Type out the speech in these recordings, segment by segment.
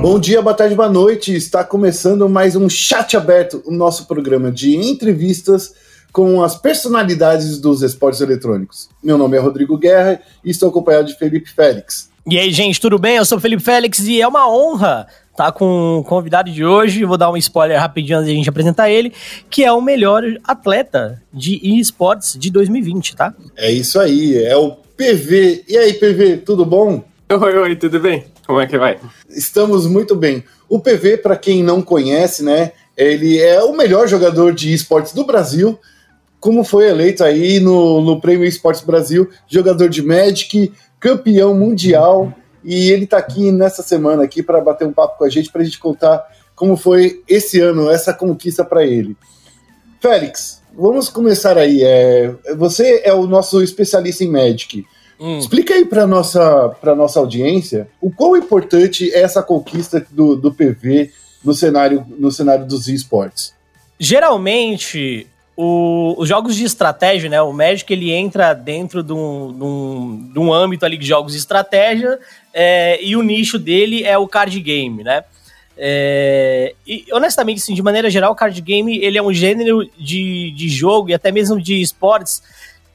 Bom dia, boa tarde, boa noite. Está começando mais um Chat Aberto, o nosso programa de entrevistas com as personalidades dos esportes eletrônicos. Meu nome é Rodrigo Guerra e estou acompanhado de Felipe Félix. E aí, gente, tudo bem? Eu sou o Felipe Félix e é uma honra estar tá com o convidado de hoje. Vou dar um spoiler rapidinho antes de a gente apresentar ele, que é o melhor atleta de esportes de 2020, tá? É isso aí, é o PV. E aí, PV, tudo bom? Oi, oi, tudo bem? Como é que vai? Estamos muito bem. O PV, para quem não conhece, né, ele é o melhor jogador de esportes do Brasil, como foi eleito aí no, no Prêmio Esportes Brasil, jogador de Magic, campeão mundial, e ele está aqui nessa semana aqui para bater um papo com a gente, para a gente contar como foi esse ano, essa conquista para ele. Félix, vamos começar aí. É, você é o nosso especialista em Magic. Hum. Explica aí para nossa para nossa audiência o quão importante é essa conquista do, do PV no cenário no cenário dos esportes. Geralmente o, os jogos de estratégia, né? O Magic ele entra dentro de um, de um, de um âmbito ali de jogos de estratégia é, e o nicho dele é o card game, né? É, e honestamente, assim, de maneira geral, o card game ele é um gênero de, de jogo e até mesmo de esportes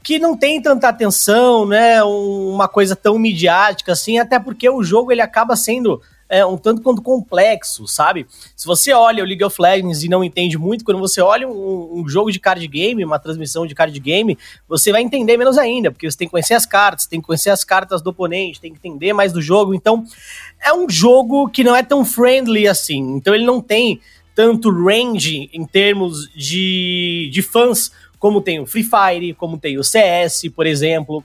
que não tem tanta atenção, né? Uma coisa tão midiática assim, até porque o jogo ele acaba sendo é, um tanto quanto complexo, sabe? Se você olha o League of Legends e não entende muito, quando você olha um, um, jogo de card game, uma transmissão de card game, você vai entender menos ainda, porque você tem que conhecer as cartas, tem que conhecer as cartas do oponente, tem que entender mais do jogo. Então, é um jogo que não é tão friendly assim. Então, ele não tem tanto range em termos de, de fãs como tem o Free Fire, como tem o CS, por exemplo.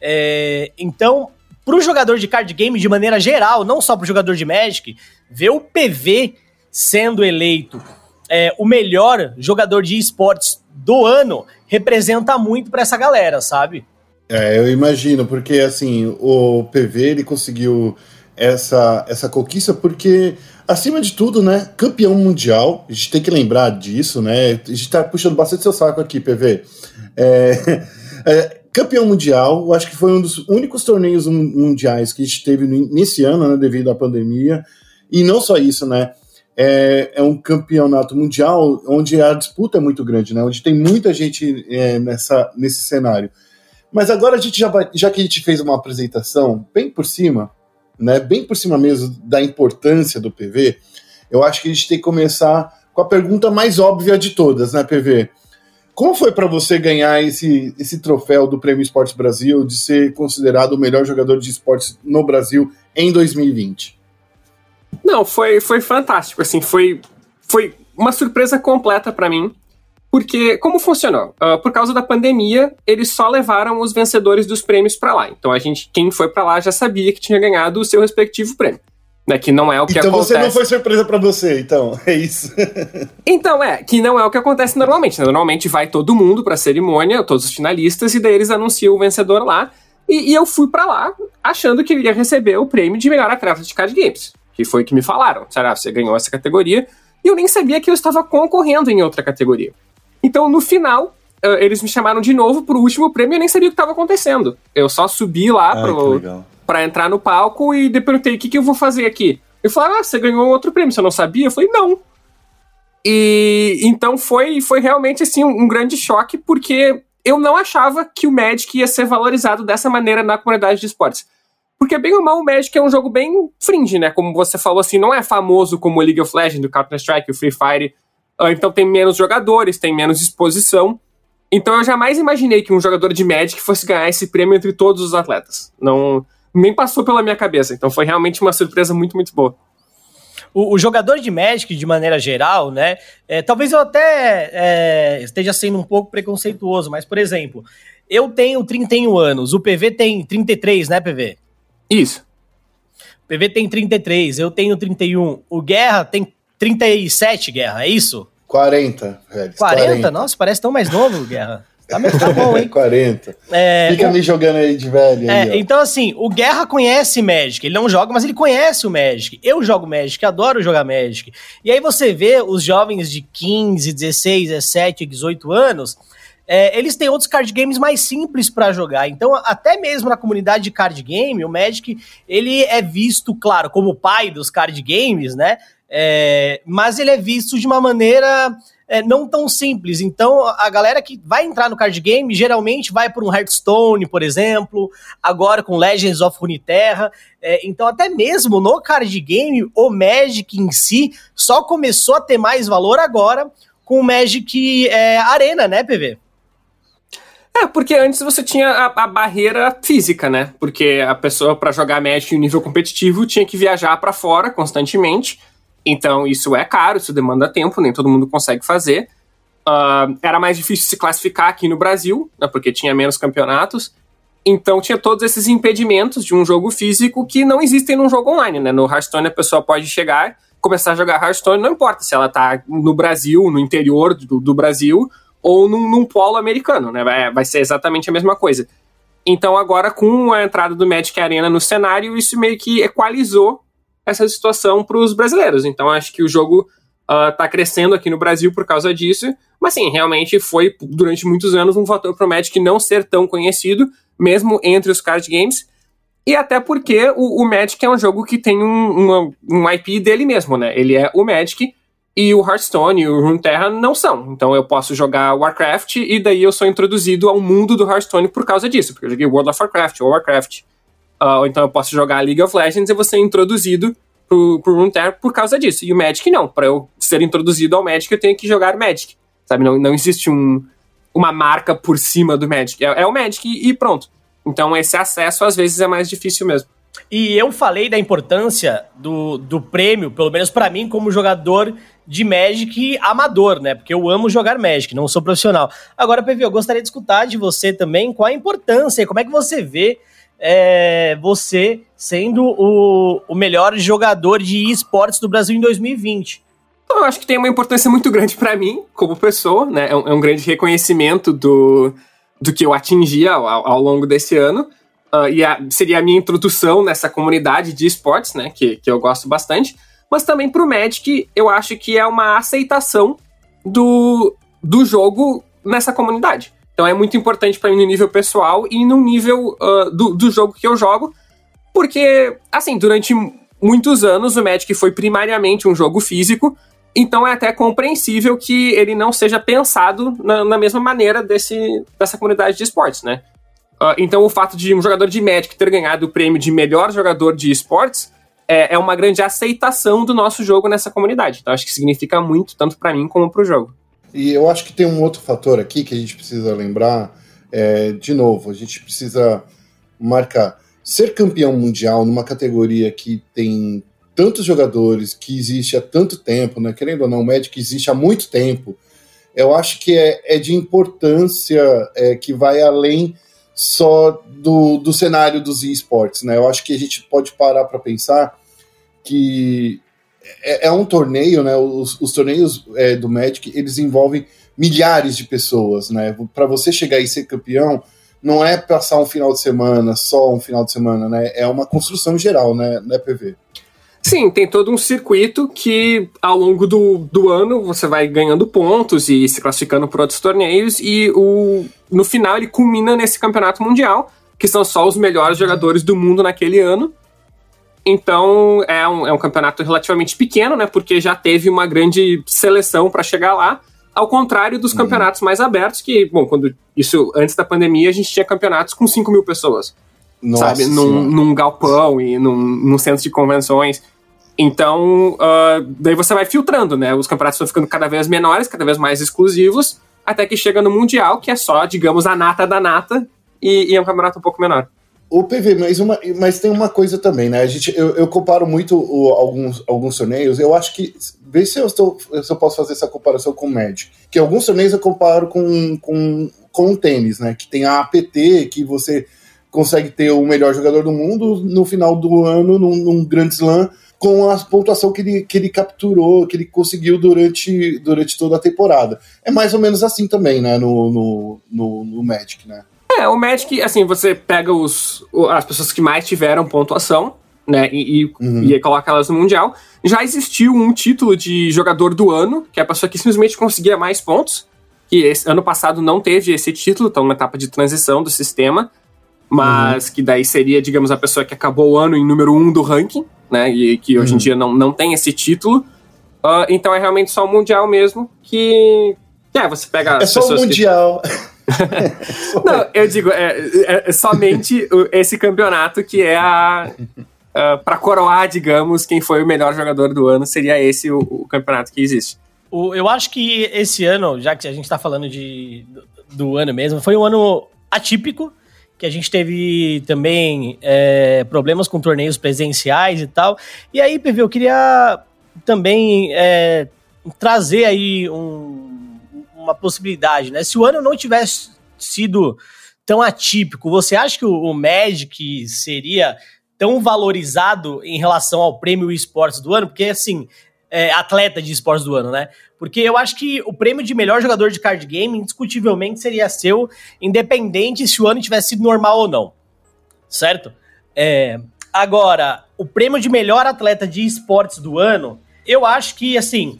É, então, para o jogador de card game de maneira geral, não só para o jogador de Magic, ver o PV sendo eleito é, o melhor jogador de esportes do ano representa muito para essa galera, sabe? É, eu imagino, porque assim, o PV ele conseguiu essa, essa conquista porque, acima de tudo, né, campeão mundial, a gente tem que lembrar disso, né? A gente tá puxando bastante seu saco aqui, PV. É, é, campeão mundial, eu acho que foi um dos únicos torneios mundiais que a gente teve nesse ano, né, devido à pandemia. E não só isso, né? É, é, um campeonato mundial onde a disputa é muito grande, né? Onde tem muita gente é, nessa, nesse cenário. Mas agora a gente já vai, já que a gente fez uma apresentação bem por cima, né? Bem por cima mesmo da importância do PV, eu acho que a gente tem que começar com a pergunta mais óbvia de todas, né, PV? Como foi para você ganhar esse, esse troféu do Prêmio Esportes Brasil de ser considerado o melhor jogador de esportes no Brasil em 2020? Não, foi, foi fantástico. Assim, foi, foi uma surpresa completa para mim. Porque, como funcionou? Uh, por causa da pandemia, eles só levaram os vencedores dos prêmios para lá. Então, a gente, quem foi para lá já sabia que tinha ganhado o seu respectivo prêmio né? Que não é o que então acontece. Então você não foi surpresa para você, então, é isso. então, é, que não é o que acontece normalmente. Né? Normalmente vai todo mundo pra cerimônia, todos os finalistas, e daí eles anunciam o vencedor lá. E, e eu fui para lá achando que eu ia receber o prêmio de melhor atleta de card games. Que foi o que me falaram. Será você ganhou essa categoria? E eu nem sabia que eu estava concorrendo em outra categoria. Então, no final, uh, eles me chamaram de novo pro último prêmio e eu nem sabia o que estava acontecendo. Eu só subi lá Ai, pro para entrar no palco e perguntei: o que, que eu vou fazer aqui? Ele falou: ah, você ganhou outro prêmio, você não sabia? Eu falei: não. E então foi, foi realmente assim um, um grande choque, porque eu não achava que o Magic ia ser valorizado dessa maneira na comunidade de esportes. Porque, bem ou mal, o Magic é um jogo bem fringe, né? Como você falou, assim, não é famoso como o League of Legends, o Counter-Strike, o Free Fire. Ah, então tem menos jogadores, tem menos exposição. Então eu jamais imaginei que um jogador de Magic fosse ganhar esse prêmio entre todos os atletas. Não, nem passou pela minha cabeça. Então foi realmente uma surpresa muito, muito boa. O, o, jogador de Magic, de maneira geral, né? É, talvez eu até é, esteja sendo um pouco preconceituoso, mas, por exemplo, eu tenho 31 anos, o PV tem 33, né, PV? Isso. O PV tem 33, eu tenho 31. O Guerra tem 37, Guerra, é isso? 40, velho. 40? 40? Nossa, parece tão mais novo, Guerra. Tá, tá bom, hein? 40. É, Fica o... me jogando aí de velho. É, aí, então, assim, o Guerra conhece Magic. Ele não joga, mas ele conhece o Magic. Eu jogo Magic, adoro jogar Magic. E aí você vê os jovens de 15, 16, 17, 18 anos é, eles têm outros card games mais simples para jogar. Então, até mesmo na comunidade de card game, o Magic ele é visto, claro, como o pai dos card games, né? É, mas ele é visto de uma maneira é, não tão simples. Então, a galera que vai entrar no card game geralmente vai por um Hearthstone, por exemplo, agora com Legends of Runeterra. É, então, até mesmo no card game, o Magic em si só começou a ter mais valor agora com o Magic é, Arena, né, PV? É, porque antes você tinha a, a barreira física, né? Porque a pessoa, para jogar Magic em nível competitivo, tinha que viajar para fora constantemente. Então, isso é caro, isso demanda tempo, nem todo mundo consegue fazer. Uh, era mais difícil se classificar aqui no Brasil, né, porque tinha menos campeonatos. Então, tinha todos esses impedimentos de um jogo físico que não existem num jogo online. Né? No Hearthstone, a pessoa pode chegar, começar a jogar Hearthstone, não importa se ela está no Brasil, no interior do, do Brasil, ou num, num polo americano, né? Vai, vai ser exatamente a mesma coisa. Então, agora, com a entrada do Magic Arena no cenário, isso meio que equalizou essa situação para os brasileiros. Então, acho que o jogo está uh, crescendo aqui no Brasil por causa disso. Mas, sim, realmente foi, durante muitos anos, um fator para o Magic não ser tão conhecido, mesmo entre os card games. E até porque o, o Magic é um jogo que tem um, um IP dele mesmo, né? Ele é o Magic, e o Hearthstone e o Runeterra não são. Então eu posso jogar Warcraft e daí eu sou introduzido ao mundo do Hearthstone por causa disso, porque eu joguei World of Warcraft ou Warcraft. Uh, então eu posso jogar League of Legends e vou ser introduzido pro, pro Runeterra por causa disso. E o Magic não. Para eu ser introduzido ao Magic, eu tenho que jogar Magic. Sabe? Não, não existe um, uma marca por cima do Magic. É, é o Magic e, e pronto. Então esse acesso às vezes é mais difícil mesmo. E eu falei da importância do, do prêmio, pelo menos para mim, como jogador de Magic amador, né? Porque eu amo jogar Magic, não sou profissional. Agora, PV, eu gostaria de escutar de você também qual a importância, como é que você vê é, você sendo o, o melhor jogador de esportes do Brasil em 2020. Eu acho que tem uma importância muito grande para mim, como pessoa, né? É um, é um, grande reconhecimento do, do que eu atingi ao, ao longo desse ano. Uh, e a, seria a minha introdução nessa comunidade de esportes, né? Que, que eu gosto bastante. Mas também pro Magic, eu acho que é uma aceitação do, do jogo nessa comunidade. Então é muito importante para mim no nível pessoal e no nível uh, do, do jogo que eu jogo. Porque, assim, durante muitos anos o Magic foi primariamente um jogo físico. Então é até compreensível que ele não seja pensado na, na mesma maneira desse, dessa comunidade de esportes, né? Uh, então, o fato de um jogador de Magic ter ganhado o prêmio de melhor jogador de esportes é, é uma grande aceitação do nosso jogo nessa comunidade. Então, acho que significa muito, tanto para mim como para o jogo. E eu acho que tem um outro fator aqui que a gente precisa lembrar. É, de novo, a gente precisa marcar. Ser campeão mundial numa categoria que tem tantos jogadores, que existe há tanto tempo, né? Querendo ou não, o Magic existe há muito tempo. Eu acho que é, é de importância é, que vai além só do, do cenário dos esportes, né? Eu acho que a gente pode parar para pensar que é, é, um torneio, né? Os, os torneios é, do Magic eles envolvem milhares de pessoas, né? Para você chegar e ser campeão, não é passar um final de semana, só um final de semana, né? É uma construção geral, né, né PV? Sim, tem todo um circuito que ao longo do, do ano você vai ganhando pontos e se classificando para outros torneios, e o, no final ele culmina nesse campeonato mundial, que são só os melhores jogadores do mundo naquele ano. Então é um, é um campeonato relativamente pequeno, né? Porque já teve uma grande seleção para chegar lá. Ao contrário dos uhum. campeonatos mais abertos, que, bom, quando isso antes da pandemia, a gente tinha campeonatos com 5 mil pessoas. Nossa sabe? Num, num, galpão e num, num, centro de convenções. Então, uh, daí você vai filtrando, né? Os campeonatos vão ficando cada vez menores, cada vez mais exclusivos, até que chega no Mundial, que é só, digamos, a nata da nata, e, e é um campeonato um pouco menor. O PV, mas, uma, mas tem uma coisa também, né? A gente, eu, eu comparo muito o, alguns, alguns torneios. Eu acho que. Vê se eu, estou, se eu posso fazer essa comparação com o Magic. Que alguns torneios eu comparo com, com, com o tênis, né? Que tem a APT, que você consegue ter o melhor jogador do mundo no final do ano, num, num grande slam, com a pontuação que ele, que ele capturou, que ele conseguiu durante, durante toda a temporada. É mais ou menos assim também, né, no, no, no, no Magic, né? É, o Magic, assim, você pega os, as pessoas que mais tiveram pontuação, né, e, e, uhum. e coloca elas no Mundial. Já existiu um título de jogador do ano, que é a pessoa que simplesmente conseguia mais pontos. que esse, ano passado não teve esse título, estão numa etapa de transição do sistema, mas uhum. que daí seria, digamos, a pessoa que acabou o ano em número um do ranking, né? E que hoje uhum. em dia não, não tem esse título. Uh, então é realmente só o Mundial mesmo que. É, você pega. É só o Mundial. Que... não, eu digo, é, é, é somente esse campeonato que é a. Uh, para coroar, digamos, quem foi o melhor jogador do ano, seria esse o, o campeonato que existe. O, eu acho que esse ano, já que a gente está falando de, do, do, ano mesmo, foi um ano atípico, que a gente teve também é, problemas com torneios presenciais e tal. E aí, PV, eu queria também é, trazer aí um, uma possibilidade, né? Se o ano não tivesse sido tão atípico, você acha que o, Magic seria tão valorizado em relação ao prêmio esportes do ano? Porque, assim, é, atleta de esportes do ano, né? Porque eu acho que o prêmio de melhor jogador de card game, indiscutivelmente, seria seu, independente se o ano tivesse sido normal ou não. Certo? É, agora, o prêmio de melhor atleta de esportes do ano, eu acho que, assim,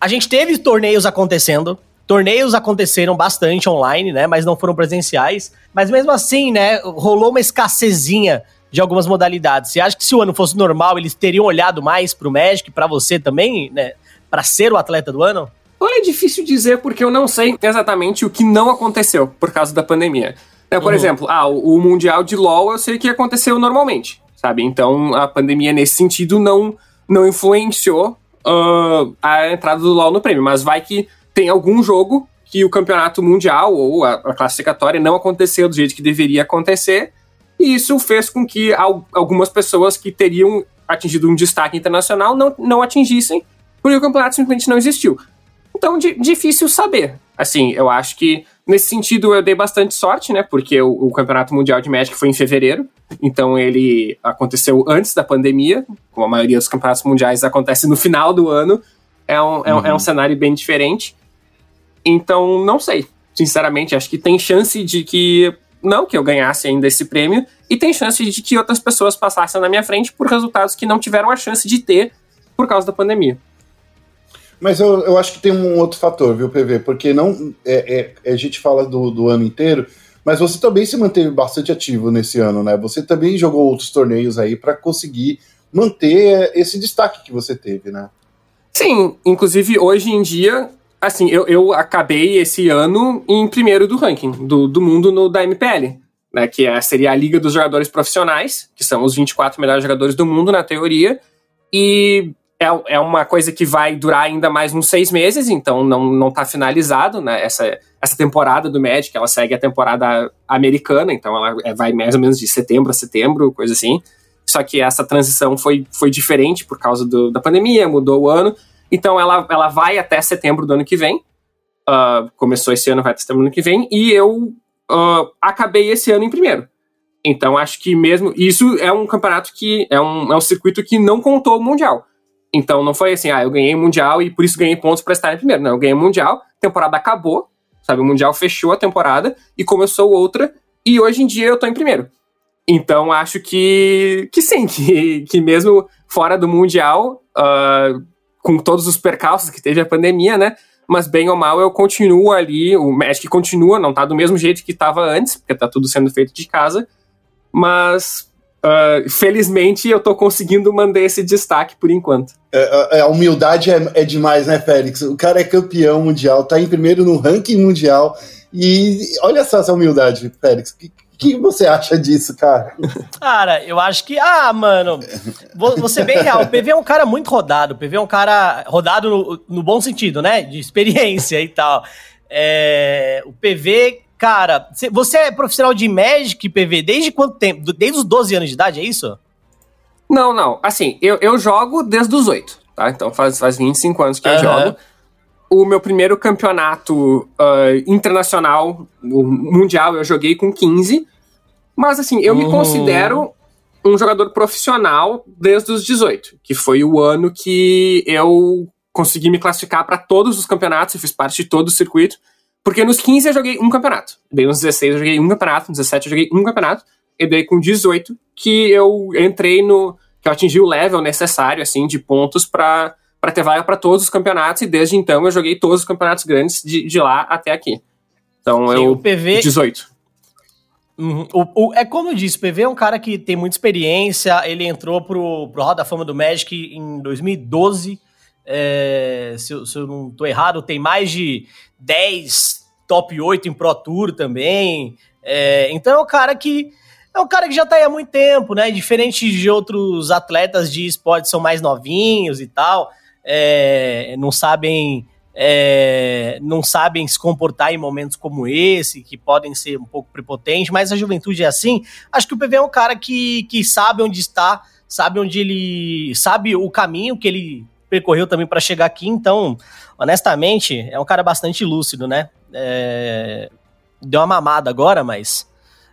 a gente teve torneios acontecendo, Torneios aconteceram bastante online, né? Mas não foram presenciais. Mas mesmo assim, né? Rolou uma escassezinha de algumas modalidades. Você acha que se o ano fosse normal, eles teriam olhado mais pro Magic, para você também, né? Para ser o atleta do ano? Olha, é difícil dizer porque eu não sei exatamente o que não aconteceu por causa da pandemia. Então, por uhum. exemplo, ah, o, o Mundial de LoL eu sei que aconteceu normalmente, sabe? Então a pandemia nesse sentido não, não influenciou uh, a entrada do LoL no prêmio, mas vai que tem algum jogo que o campeonato mundial ou a, a classificatória não aconteceu do jeito que deveria acontecer e isso fez com que algumas pessoas que teriam atingido um destaque internacional não, não atingissem, porque o campeonato simplesmente não existiu. Então, di difícil saber. Assim, eu acho que nesse sentido eu dei bastante sorte, né? Porque o, o, Campeonato Mundial de Magic foi em fevereiro, então ele aconteceu antes da pandemia, como a maioria dos campeonatos mundiais acontece no final do ano. É um, é, uhum. é um cenário bem diferente. Então, não sei. Sinceramente, acho que tem chance de que não que eu ganhasse ainda esse prêmio, e tem chance de que outras pessoas passassem na minha frente por resultados que não tiveram a chance de ter por causa da pandemia. Mas eu, eu acho que tem um outro fator, viu, PV? Porque não é, é a gente fala do, do ano inteiro, mas você também se manteve bastante ativo nesse ano, né? Você também jogou outros torneios aí para conseguir manter esse destaque que você teve, né? Sim, inclusive hoje em dia Assim, eu, eu acabei esse ano em primeiro do ranking do, do mundo no, da MPL, né? Que é, seria a Liga dos Jogadores Profissionais, que são os 24 melhores jogadores do mundo, na teoria. E é, é uma coisa que vai durar ainda mais uns seis meses, então não, não tá finalizado, né? Essa, essa temporada do Magic, ela segue a temporada americana, então ela é, vai mais ou menos de setembro a setembro, coisa assim. Só que essa transição foi, foi diferente por causa do, da pandemia, mudou o ano. Então ela, ela vai até setembro do ano que vem. Uh, começou esse ano, vai até setembro do ano que vem. E eu uh, acabei esse ano em primeiro. Então acho que mesmo. Isso é um campeonato que. É um, é um circuito que não contou o Mundial. Então não foi assim, ah, eu ganhei o Mundial e por isso ganhei pontos para estar em primeiro. Não, eu ganhei o Mundial, temporada acabou, sabe? O Mundial fechou a temporada e começou outra. E hoje em dia eu tô em primeiro. Então acho que, que sim, que, que mesmo fora do Mundial, uh, com todos os percalços que teve a pandemia, né? Mas bem ou mal eu continuo ali, o Magic continua, não tá do mesmo jeito que estava antes, porque tá tudo sendo feito de casa, mas uh, felizmente eu tô conseguindo manter esse destaque por enquanto. É, é, a humildade é, é demais, né, Félix? O cara é campeão mundial, tá em primeiro no ranking mundial, e olha só essa humildade, Félix. Que, que você acha disso, cara? Cara, eu acho que. Ah, mano. Vou, ser bem real. O PV é um cara muito rodado. O PV é um cara rodado no, no bom sentido, né? De experiência e tal. É, o PV, cara. Você é profissional de Magic, PV, desde quanto tempo? Desde os 12 anos de idade, é isso? Não, não. Assim, eu, eu jogo desde os 8, tá? Então faz, faz 25 anos que uhum. eu jogo o meu primeiro campeonato uh, internacional, mundial, eu joguei com 15. Mas assim, eu uhum. me considero um jogador profissional desde os 18, que foi o ano que eu consegui me classificar para todos os campeonatos, eu fiz parte de todo o circuito. Porque nos 15 eu joguei um campeonato. Daí nos 16 eu joguei um campeonato, nos 17 eu joguei um campeonato. E daí com 18 que eu entrei no. que eu atingi o level necessário, assim, de pontos para para ter vaga para todos os campeonatos, e desde então eu joguei todos os campeonatos grandes de, de lá até aqui. Então Sim, eu. O PV. 18. Uhum. O, o, é como eu disse, o PV é um cara que tem muita experiência. Ele entrou pro, pro Roda da Fama do Magic em 2012. É, se, eu, se, eu, não tô errado, tem mais de 10 top 8 em Pro Tour também. É, então é um cara que é um cara que já tá aí há muito tempo, né? Diferente de outros atletas de esporte são mais novinhos e tal, é, não sabem é, não sabem se comportar em momentos como esse, que podem ser um pouco prepotentes, mas a juventude é assim. Acho que o PV é um cara que, que sabe onde está, sabe onde ele. sabe o caminho que ele percorreu também para chegar aqui, então, honestamente, é um cara bastante lúcido, né? É, deu uma mamada agora, mas.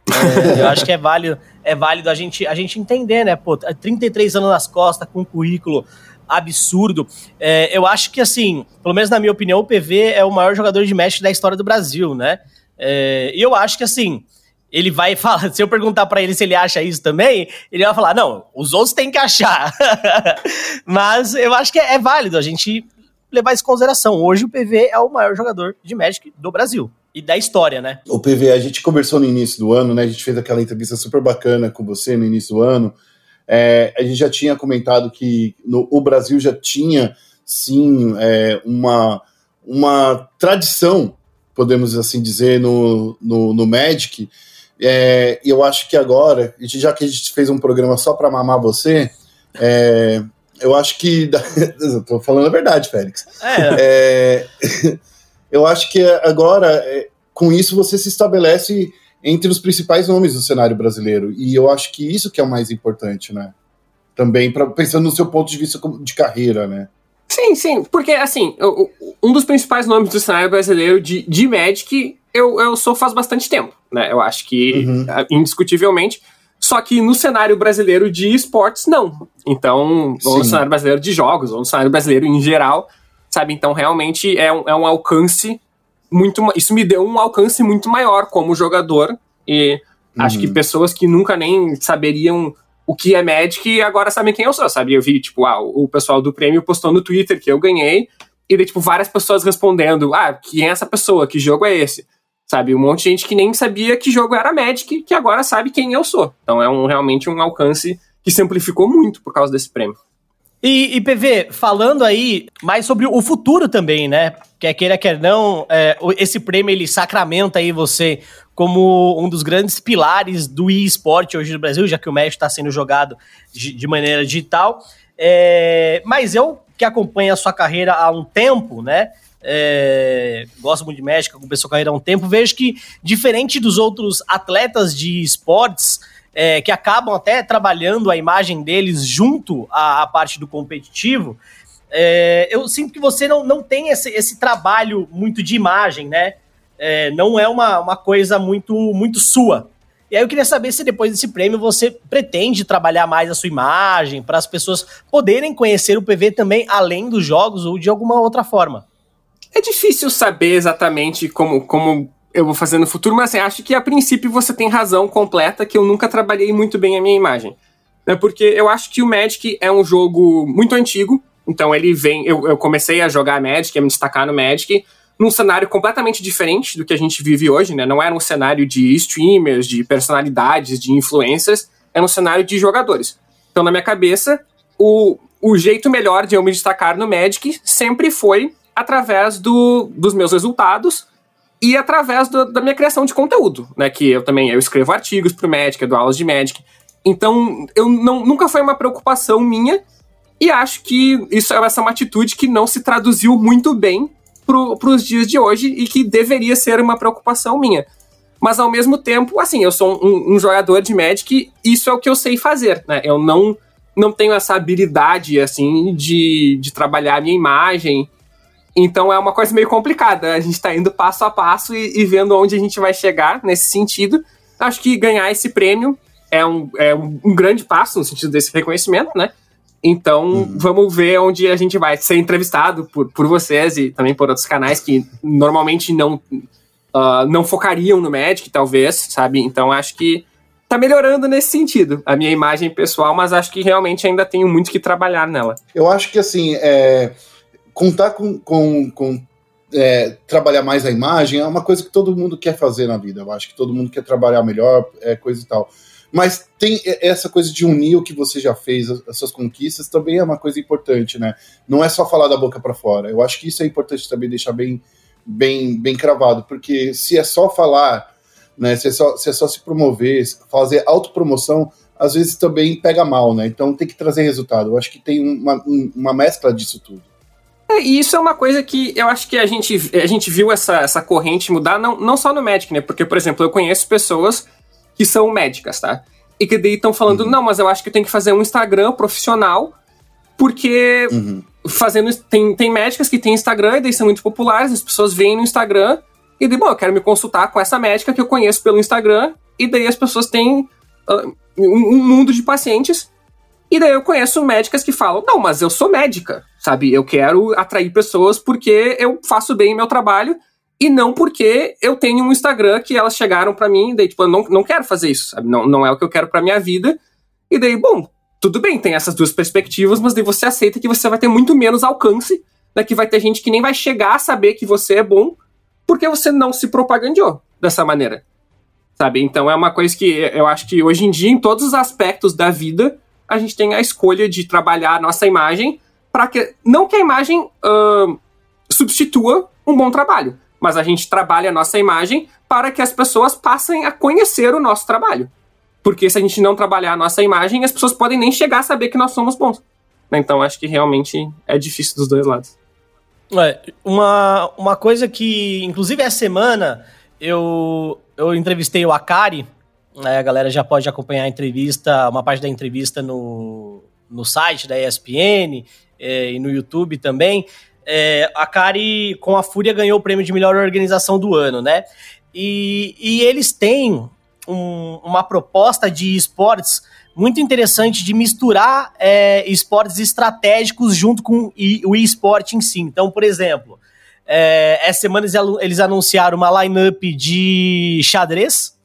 É, eu acho que é válido, é válido a gente, a gente entender, né? Pô, 33 anos nas costas, com currículo absurdo. É, eu acho que, assim, pelo menos na minha opinião, o PV é o maior jogador de Magic da história do Brasil, né? É, e eu acho que, assim, ele vai falar, se eu perguntar para ele se ele acha isso também, ele vai falar, não, os outros têm que achar. Mas eu acho que é, é válido a gente levar isso em consideração. Hoje o PV é o maior jogador de Magic do Brasil e da história, né? O PV, a gente conversou no início do ano, né? A gente fez aquela entrevista super bacana com você no início do ano. É, a gente já tinha comentado que no, o Brasil já tinha, sim, é, uma, uma tradição, podemos assim dizer, no, no, no Magic. É, e eu acho que agora, já que a gente fez um programa só para mamar você, é, eu acho que. tô falando a verdade, Félix. É. é eu acho que agora, é, com isso, você se estabelece entre os principais nomes do cenário brasileiro. E eu acho que isso que é o mais importante, né? Também pra, pensando no seu ponto de vista de carreira, né? Sim, sim, porque assim, um dos principais nomes do cenário brasileiro de, de Magic eu, eu sou faz bastante tempo, né? Eu acho que, uhum. indiscutivelmente, só que no cenário brasileiro de esportes, não. Então, ou no cenário brasileiro de jogos, ou no cenário brasileiro em geral, sabe? Então, realmente é um, é um alcance muito. Isso me deu um alcance muito maior como jogador. E uhum. acho que uhum. pessoas que nunca nem saberiam o que é Magic agora sabem quem eu sou, sabe? Eu vi, tipo, ah, o pessoal do prêmio postou no Twitter que eu ganhei. E daí, tipo, várias pessoas respondendo: ah, quem é essa pessoa? Que jogo é esse? Sabe? Um monte de gente que nem sabia que jogo era Magic, que agora sabe quem eu sou. Então é um, realmente um alcance que simplificou muito por causa desse prêmio. E, e, PV, falando aí mais sobre o futuro também, né? Quer queira, quer não, é, esse prêmio ele sacramenta aí você como um dos grandes pilares do eSport hoje no Brasil, já que o Magic está sendo jogado de, de maneira digital. É, mas eu que acompanho a sua carreira há um tempo, né? É, gosto muito de Magic, acompanho a carreira há um tempo, vejo que, diferente dos outros atletas de esportes, é, que acabam até trabalhando a imagem deles junto à, à parte do competitivo, é, eu sinto que você não, não tem esse, esse trabalho muito de imagem, né? É, não é uma, uma coisa muito, muito sua. E aí eu queria saber se depois desse prêmio você pretende trabalhar mais a sua imagem para as pessoas poderem conhecer o PV também além dos jogos ou de alguma outra forma. É difícil saber exatamente como, como eu vou fazer no futuro, mas assim, acho que a princípio você tem razão completa que eu nunca trabalhei muito bem a minha imagem. É porque eu acho que o Magic é um jogo muito antigo, então ele vem. Eu, eu comecei a jogar Magic, a me destacar no Magic, num cenário completamente diferente do que a gente vive hoje, né? Não era um cenário de streamers, de personalidades, de influencers, era um cenário de jogadores. Então, na minha cabeça, o, o jeito melhor de eu me destacar no Magic sempre foi através do, dos meus resultados e através do, da minha criação de conteúdo, né? Que eu também eu escrevo artigos pro Magic, eu dou aulas de Magic. Então, eu não, nunca foi uma preocupação minha e acho que isso essa é uma atitude que não se traduziu muito bem para os dias de hoje e que deveria ser uma preocupação minha. Mas ao mesmo tempo, assim, eu sou um, um jogador de Magic isso é o que eu sei fazer, né? Eu não, não tenho essa habilidade, assim, de, de trabalhar a minha imagem então é uma coisa meio complicada. A gente está indo passo a passo e, e, vendo onde a gente vai chegar nesse sentido. Acho que ganhar esse prêmio é um, é um, grande passo no sentido desse reconhecimento, né? Então uhum. vamos ver onde a gente vai ser entrevistado por, por vocês e também por outros canais que normalmente não, uh, não focariam no Magic, talvez, sabe? Então acho que tá melhorando nesse sentido, a minha imagem pessoal, mas acho que realmente ainda tenho muito que trabalhar nela. Eu acho que assim, é, contar com, com, com é, trabalhar mais a imagem é uma coisa que todo mundo quer fazer na vida. Eu acho que todo mundo quer trabalhar melhor, é, coisa e tal. Mas tem essa coisa de unir o que você já fez, as suas conquistas, também é uma coisa importante, né? Não é só falar da boca para fora. Eu acho que isso é importante também deixar bem, bem, bem cravado, porque se é só falar né? Se é só se, é só se promover, fazer autopromoção, às vezes também pega mal, né? Então tem que trazer resultado. Eu acho que tem uma, uma mescla disso tudo. É, e isso é uma coisa que eu acho que a gente, a gente viu essa, essa corrente mudar, não, não só no Magic, né? Porque, por exemplo, eu conheço pessoas que são médicas, tá? E que daí estão falando, uhum. não, mas eu acho que eu tenho que fazer um Instagram profissional, porque uhum. fazendo. Tem, tem médicas que têm Instagram e daí são muito populares, as pessoas veem no Instagram e daí, bom, eu quero me consultar com essa médica que eu conheço pelo Instagram, e daí as pessoas têm uh, um, um mundo de pacientes. E daí eu conheço médicas que falam: não, mas eu sou médica, sabe? Eu quero atrair pessoas porque eu faço bem meu trabalho e não porque eu tenho um Instagram que elas chegaram para mim, daí, tipo, eu não, não quero fazer isso, sabe? Não, não é o que eu quero para minha vida. E daí, bom, tudo bem, tem essas duas perspectivas, mas daí você aceita que você vai ter muito menos alcance, né? Que vai ter gente que nem vai chegar a saber que você é bom, porque você não se propagandeou dessa maneira. Sabe? Então é uma coisa que eu acho que hoje em dia, em todos os aspectos da vida, a gente tem a escolha de trabalhar a nossa imagem para que. Não que a imagem uh, substitua um bom trabalho, mas a gente trabalha a nossa imagem para que as pessoas passem a conhecer o nosso trabalho. Porque se a gente não trabalhar a nossa imagem, as pessoas podem nem chegar a saber que nós somos bons. Então acho que realmente é difícil dos dois lados. É, uma, uma coisa que, inclusive, essa semana eu, eu entrevistei o Akari. Né, a galera já pode acompanhar a entrevista, uma parte da entrevista no, no site da ESPN é, e no YouTube também. É, a Akari, com a Fúria, ganhou o prêmio de melhor organização do ano, né? E, e eles têm um, uma proposta de esportes muito interessante de misturar é, esportes estratégicos junto com o esporte em si. Então, por exemplo, é, essa semana eles anunciaram uma lineup de xadrez.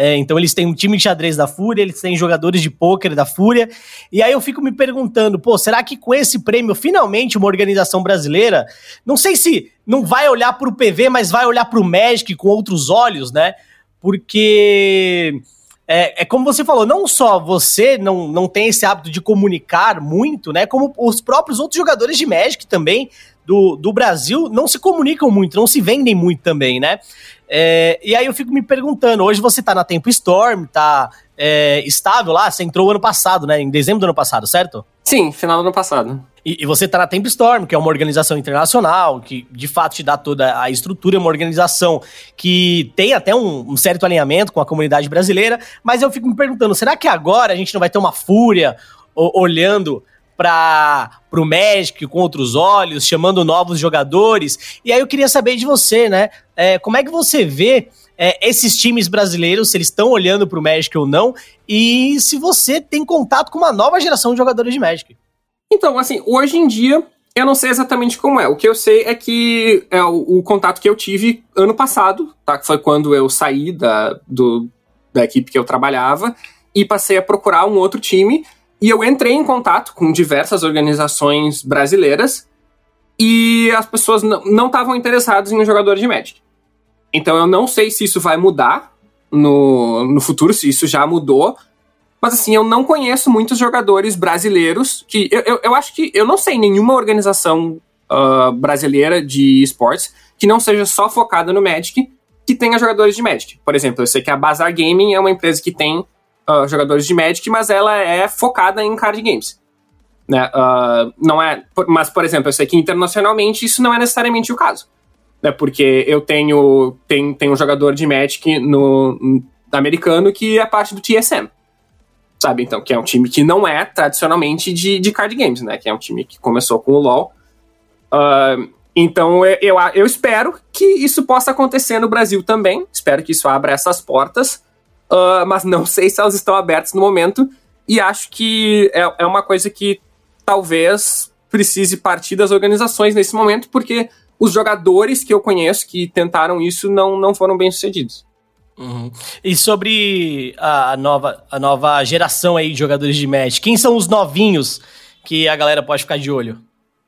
É, então eles têm um time de xadrez da Fúria, eles têm jogadores de pôquer da Fúria. E aí eu fico me perguntando, pô, será que com esse prêmio, finalmente, uma organização brasileira, não sei se não vai olhar para o PV, mas vai olhar para o Magic com outros olhos, né? Porque é, é, como você falou, não só você não, não tem esse hábito de comunicar muito, né? Como os próprios outros jogadores de Magic também do, do Brasil não se comunicam muito, não se vendem muito também, né? É, e aí eu fico me perguntando, hoje você tá na Tempo Storm, tá é, estável lá, você entrou ano passado, né? Em dezembro do ano passado, certo? Sim, final do ano passado. E, e você está na Tempestorm, que é uma organização internacional, que de fato te dá toda a estrutura, é uma organização que tem até um, um, certo alinhamento com a comunidade brasileira, mas eu fico me perguntando, será que agora a gente não vai ter uma fúria olhando para o Magic com outros olhos, chamando novos jogadores? E aí eu queria saber de você, né? É, como é que você vê é, esses times brasileiros, se eles estão olhando para o Magic ou não, e se você tem contato com uma nova geração de jogadores de Magic. Então, assim, hoje em dia, eu não sei exatamente como é. O que eu sei é que é o, o contato que eu tive ano passado, tá? Que foi quando eu saí da, do, da equipe que eu trabalhava e passei a procurar um outro time. E eu entrei em contato com diversas organizações brasileiras e as pessoas não estavam interessadas em um jogador de Magic. Então eu não sei se isso vai mudar no, no futuro, se isso já mudou. Mas assim, eu não conheço muitos jogadores brasileiros que. Eu, eu, eu acho que eu não sei nenhuma organização uh, brasileira de esportes que não seja só focada no Magic que tenha jogadores de Magic. Por exemplo, eu sei que a Bazar Gaming é uma empresa que tem uh, jogadores de Magic, mas ela é focada em card games. Né? Uh, não é, mas, por exemplo, eu sei que internacionalmente isso não é necessariamente o caso né? Porque eu tenho, tem, tem um jogador de Magic no, no americano que é parte do TSM. Sabe? Então, que é um time que não é tradicionalmente de, de card games, né? Que é um time que começou com o LoL. Uh, então, eu, eu, eu, espero que isso possa acontecer no Brasil também. Espero que isso abra essas portas. Uh, mas não sei se elas estão abertas no momento. E acho que é, é uma coisa que talvez precise partir das organizações nesse momento, porque os jogadores que eu conheço que tentaram isso não, não foram bem sucedidos. Uhum. E sobre a nova, a nova geração aí de jogadores de Magic, quem são os novinhos que a galera pode ficar de olho?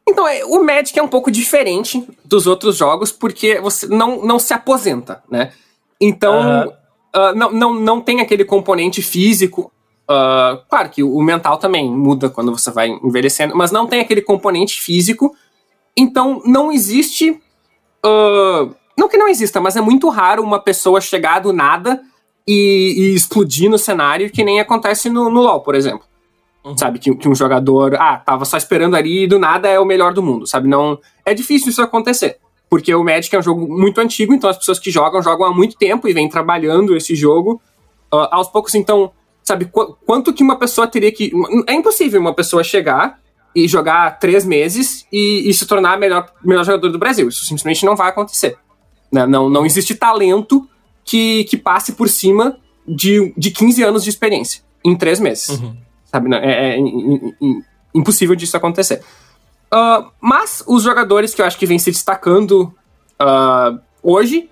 Então, é, o Magic é um pouco diferente dos outros jogos, porque você não, não se aposenta, né? Então, uhum. Uh, não, não, não tem aquele componente físico. Uh, claro que o mental também muda quando você vai envelhecendo, mas não tem aquele componente físico. Então, não existe. Uh, não que não exista, mas é muito raro uma pessoa chegar do nada e, e explodir no cenário, que nem acontece no, no LoL, por exemplo. Uhum. Sabe, que, que, um jogador, ah, tava só esperando ali e do nada é o melhor do mundo, sabe? Não. É difícil isso acontecer. Porque o Magic é um jogo muito antigo, então as pessoas que jogam, jogam há muito tempo e vêm trabalhando esse jogo. Uh, aos poucos, então, sabe, qu quanto que uma pessoa teria que. É impossível uma pessoa chegar e jogar três meses e, e se tornar melhor, melhor jogador do Brasil. Isso simplesmente não vai acontecer. Né? Não, não existe talento que, que passe por cima de, de 15 anos de experiência em três meses. Uhum. Sabe? É, é, é, impossível disso acontecer. Uh, mas os jogadores que eu acho que vêm se destacando uh, hoje,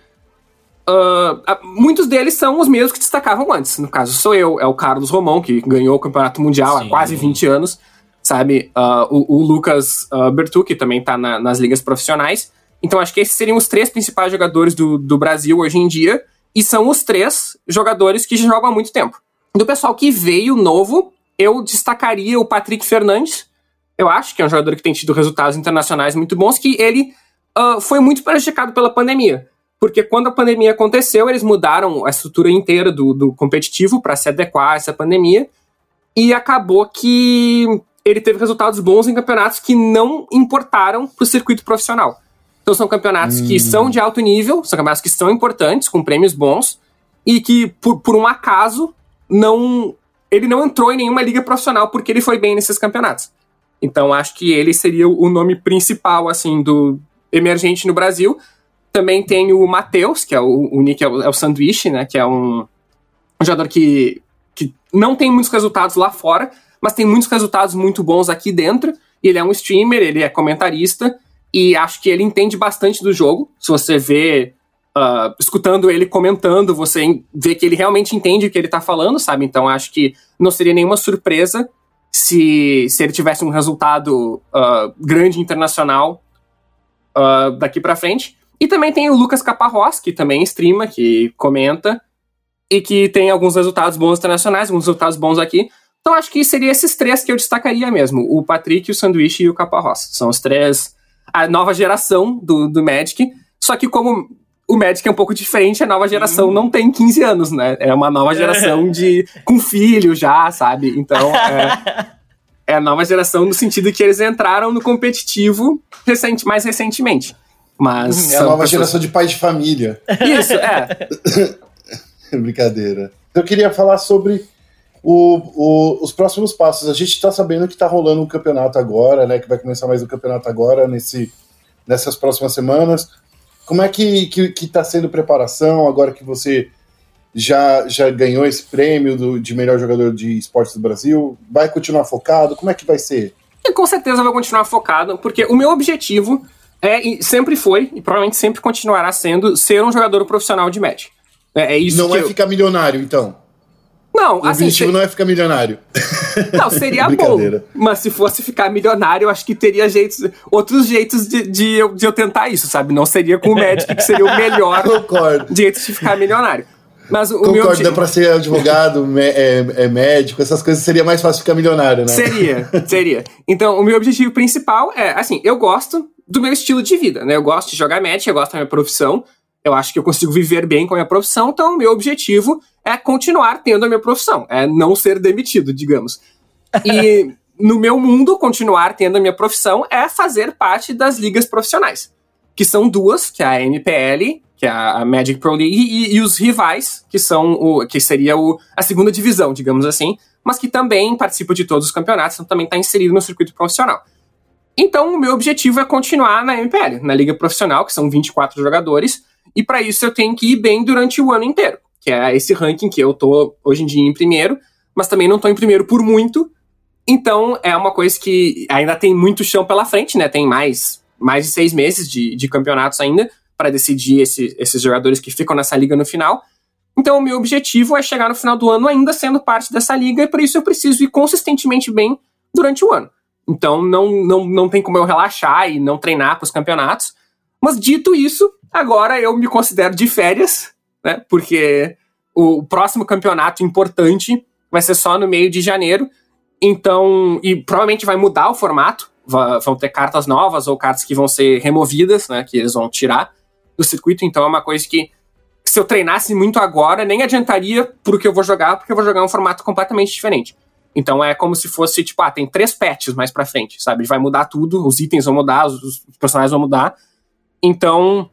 uh, muitos deles são os mesmos que destacavam antes. No caso, sou eu, é o Carlos Romão, que ganhou o Campeonato Mundial Sim. há quase 20 anos, sabe? O, o, Lucas Bertu, que também tá na, nas ligas profissionais. Então acho que esses seriam os três principais jogadores do, do Brasil hoje em dia, e são os três jogadores que jogam há muito tempo. Do pessoal que veio novo, eu destacaria o Patrick Fernandes, eu acho que é um jogador que tem tido resultados internacionais muito bons, que ele uh, foi muito prejudicado pela pandemia. Porque quando a pandemia aconteceu, eles mudaram a estrutura inteira do, do competitivo para se adequar a essa pandemia. E acabou que ele teve resultados bons em campeonatos que não importaram para o circuito profissional. Então são campeonatos hum. que são de alto nível, são campeonatos que são importantes, com prêmios bons, e que, por, por um acaso, não ele não entrou em nenhuma liga profissional porque ele foi bem nesses campeonatos. Então acho que ele seria o nome principal, assim, do emergente no Brasil. Também tem o Matheus, que é o, o Nick, é o, é o Sanduíche, né? Que é um, um jogador que, que não tem muitos resultados lá fora, mas tem muitos resultados muito bons aqui dentro. Ele é um streamer, ele é comentarista, e acho que ele entende bastante do jogo. Se você vê, uh, escutando ele comentando, você vê que ele realmente entende o que ele está falando, sabe? Então acho que não seria nenhuma surpresa se, se ele tivesse um resultado uh, grande internacional uh, daqui para frente. E também tem o Lucas Caparrós, que também streama, que comenta, e que tem alguns resultados bons internacionais, alguns resultados bons aqui. Então acho que seria esses três que eu destacaria mesmo: o Patrick, o Sanduíche e o Caparrós. São os três, a nova geração do, do Magic. Só que como o Magic é um pouco diferente, a nova geração não tem 15 anos, né? É uma nova geração de com filho já, sabe? Então, é, é a nova geração no sentido que eles entraram no competitivo recente, mais recentemente. Mas é a nova pessoas... geração de pais de família. Isso, é. Brincadeira. Eu queria falar sobre o, o, os próximos passos. A gente está sabendo que está rolando um campeonato agora, né? Que vai começar mais um campeonato agora, nesse, nessas próximas semanas. Como é que está que, que tá sendo preparação agora que você já, já ganhou esse prêmio do, de melhor jogador de esportes do Brasil? Vai continuar focado? Como é que vai ser? Com certeza vai continuar focado, porque o meu objetivo é, e sempre foi, e provavelmente sempre continuará sendo, ser um jogador profissional de match. É, é isso Não é eu... ficar milionário, então. Não, o assim, objetivo se... não é ficar milionário. Não, seria bom. Mas se fosse ficar milionário, eu acho que teria jeitos, outros jeitos de, de, eu, de eu tentar isso, sabe? Não seria com o Magic, que seria o melhor Concordo. jeito de ficar milionário. Mas o Concordo, meu dá pra ser advogado, é, é, médico, essas coisas seria mais fácil ficar milionário, né? Seria, seria. Então, o meu objetivo principal é, assim, eu gosto do meu estilo de vida, né? Eu gosto de jogar match, eu gosto da minha profissão, eu acho que eu consigo viver bem com a minha profissão, então o meu objetivo é continuar tendo a minha profissão, é não ser demitido, digamos. E no meu mundo, continuar tendo a minha profissão é fazer parte das ligas profissionais, que são duas, que é a MPL, que é a Magic Pro League, e, e os rivais, que são o que seria o, a segunda divisão, digamos assim, mas que também participa de todos os campeonatos, então também está inserido no circuito profissional. Então, o meu objetivo é continuar na MPL, na liga profissional, que são 24 jogadores, e para isso eu tenho que ir bem durante o ano inteiro, que é esse ranking que eu tô hoje em dia em primeiro, mas também não tô em primeiro por muito. Então é uma coisa que ainda tem muito chão pela frente, né? Tem mais, mais de seis meses de, de campeonatos ainda para decidir esse, esses jogadores que ficam nessa liga no final. Então, o meu objetivo é chegar no final do ano ainda sendo parte dessa liga, e por isso eu preciso ir consistentemente bem durante o ano. Então, não, não, não tem como eu relaxar e não treinar para os campeonatos. Mas, dito isso, agora eu me considero de férias, né? Porque o próximo campeonato importante vai ser só no meio de janeiro. Então, e provavelmente vai mudar o formato. Vão ter cartas novas ou cartas que vão ser removidas, né? Que eles vão tirar do circuito. Então, é uma coisa que se eu treinasse muito agora, nem adiantaria pro que eu vou jogar, porque eu vou jogar um formato completamente diferente. Então é como se fosse, tipo, ah, tem três patches mais pra frente, sabe? Vai mudar tudo, os itens vão mudar, os, os personagens vão mudar. Então,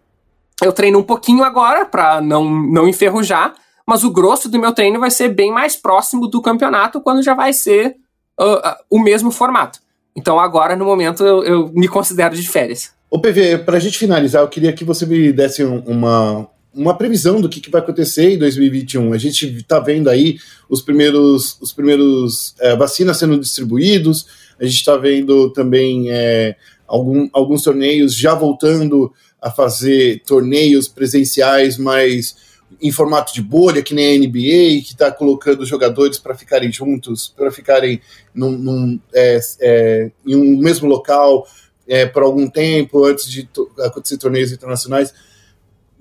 eu treino um pouquinho agora pra não, não enferrujar, mas o grosso do meu treino vai ser bem mais próximo do campeonato, quando já vai ser uh, uh, o mesmo formato. Então agora, no momento, eu, eu me considero de férias. Ô PV, pra gente finalizar, eu queria que você me desse uma, uma previsão do que, que vai acontecer em 2021. A gente está vendo aí os primeiros, os primeiros é, vacinas sendo distribuídos, a gente está vendo também é, algum, alguns torneios já voltando a fazer torneios presenciais, mas em formato de bolha, que nem a NBA, que está colocando jogadores para ficarem juntos, para ficarem num, num é, é, em um mesmo local é, por algum tempo antes de acontecer torneios internacionais.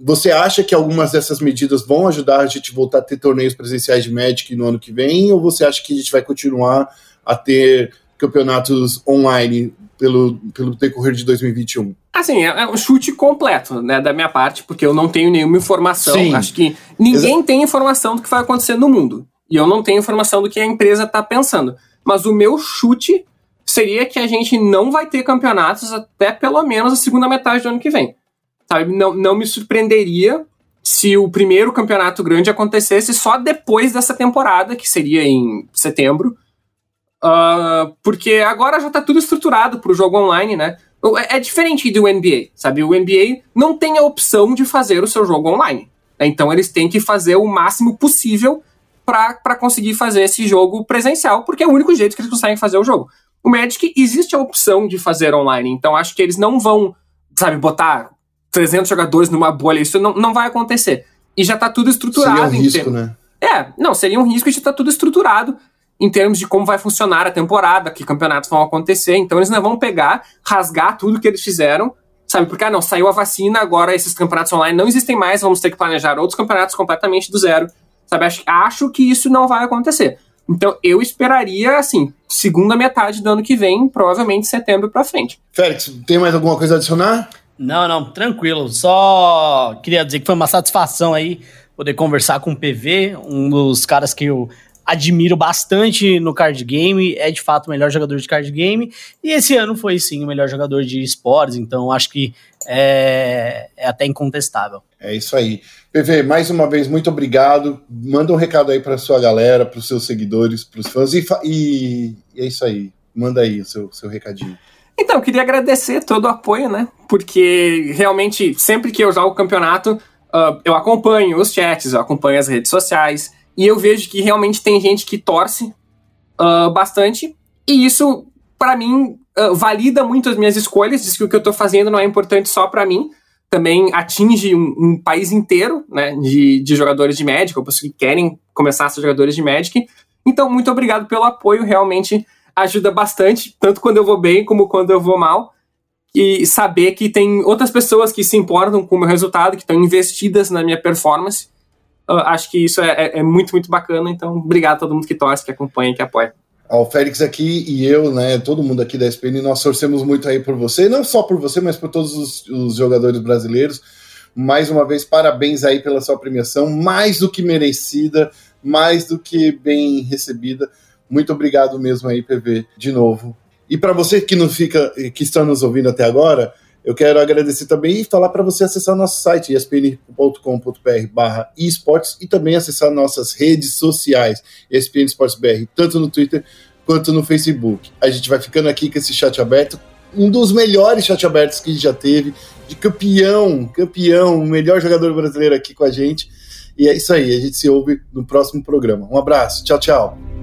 Você acha que algumas dessas medidas vão ajudar a gente voltar a ter torneios presenciais de Magic no ano que vem? Ou você acha que a gente vai continuar a ter campeonatos online pelo, pelo decorrer de 2021? Assim, é, é um chute completo, né, da minha parte, porque eu não tenho nenhuma informação. Sim. Acho que ninguém tem informação do que vai acontecer no mundo. E eu não tenho informação do que a empresa está pensando. Mas o meu chute seria que a gente não vai ter campeonatos até pelo menos a segunda metade do ano que vem. Sabe? Não, não me surpreenderia se o primeiro campeonato grande acontecesse só depois dessa temporada, que seria em setembro. Uh, porque agora já tá tudo estruturado pro jogo online, né? É, é, diferente do NBA, sabe? O NBA não tem a opção de fazer o seu jogo online. Né? Então eles têm que fazer o máximo possível para conseguir fazer esse jogo presencial, porque é o único jeito que eles conseguem fazer o jogo. O Magic existe a opção de fazer online, então acho que eles não vão, sabe, botar 300 jogadores numa bolha, isso não, não vai acontecer. E já tá tudo estruturado. Seria um risco, né? É, não, seria um risco e já tá tudo estruturado em termos de como vai funcionar a temporada, que campeonatos vão acontecer. Então eles não vão pegar, rasgar tudo que eles fizeram, sabe? Porque, ah, não, saiu a vacina, agora esses campeonatos online não existem mais, vamos ter que planejar outros campeonatos completamente do zero, sabe? Acho, acho que isso não vai acontecer. Então eu esperaria, assim, segunda metade do ano que vem, provavelmente setembro para frente. Félix, tem mais alguma coisa a adicionar? Não, não, tranquilo. Só queria dizer que foi uma satisfação aí poder conversar com o PV, um dos caras que eu admiro bastante no card game, é de fato o melhor jogador de card game, e esse ano foi sim o melhor jogador de esportes, então acho que é, é até incontestável. É isso aí. PV, mais uma vez, muito obrigado. Manda um recado aí para sua galera, para os seus seguidores, para os fãs, e, e, é isso aí. Manda aí o seu, seu recadinho. Então, queria agradecer todo o apoio, né? Porque realmente, sempre que eu jogo o campeonato, uh, eu acompanho os chats, eu acompanho as redes sociais, e eu vejo que realmente tem gente que torce uh, bastante, e isso, para mim, uh, valida muito as minhas escolhas, diz que o que eu tô fazendo não é importante só para mim, também atinge um, um, país inteiro, né, de, de jogadores de Magic, ou pessoas que querem começar a ser jogadores de Magic. Então, muito obrigado pelo apoio, realmente ajuda bastante, tanto quando eu vou bem como quando eu vou mal. E saber que tem outras pessoas que se importam com o meu resultado, que estão investidas na minha performance. Acho que isso é, é, é, muito, muito bacana. Então, obrigado a todo mundo que torce, que acompanha, que apoia. O Félix aqui e eu, né, todo mundo aqui da SPN, nós torcemos muito aí por você, não só por você, mas por todos os, os jogadores brasileiros. Mais uma vez, parabéns aí pela sua premiação, mais do que merecida, mais do que bem recebida. Muito obrigado mesmo aí, PV, de novo. E para você que não fica, que está nos ouvindo até agora, eu quero agradecer também e falar para você acessar nosso site espn.com.br/barra esportes e também acessar nossas redes sociais ESPN Esportes BR, tanto no Twitter quanto no Facebook. A gente vai ficando aqui com esse chat aberto, um dos melhores chat abertos que já teve, de campeão, campeão, o melhor jogador brasileiro aqui com a gente. E é isso aí, a gente se ouve no próximo programa. Um abraço, tchau, tchau.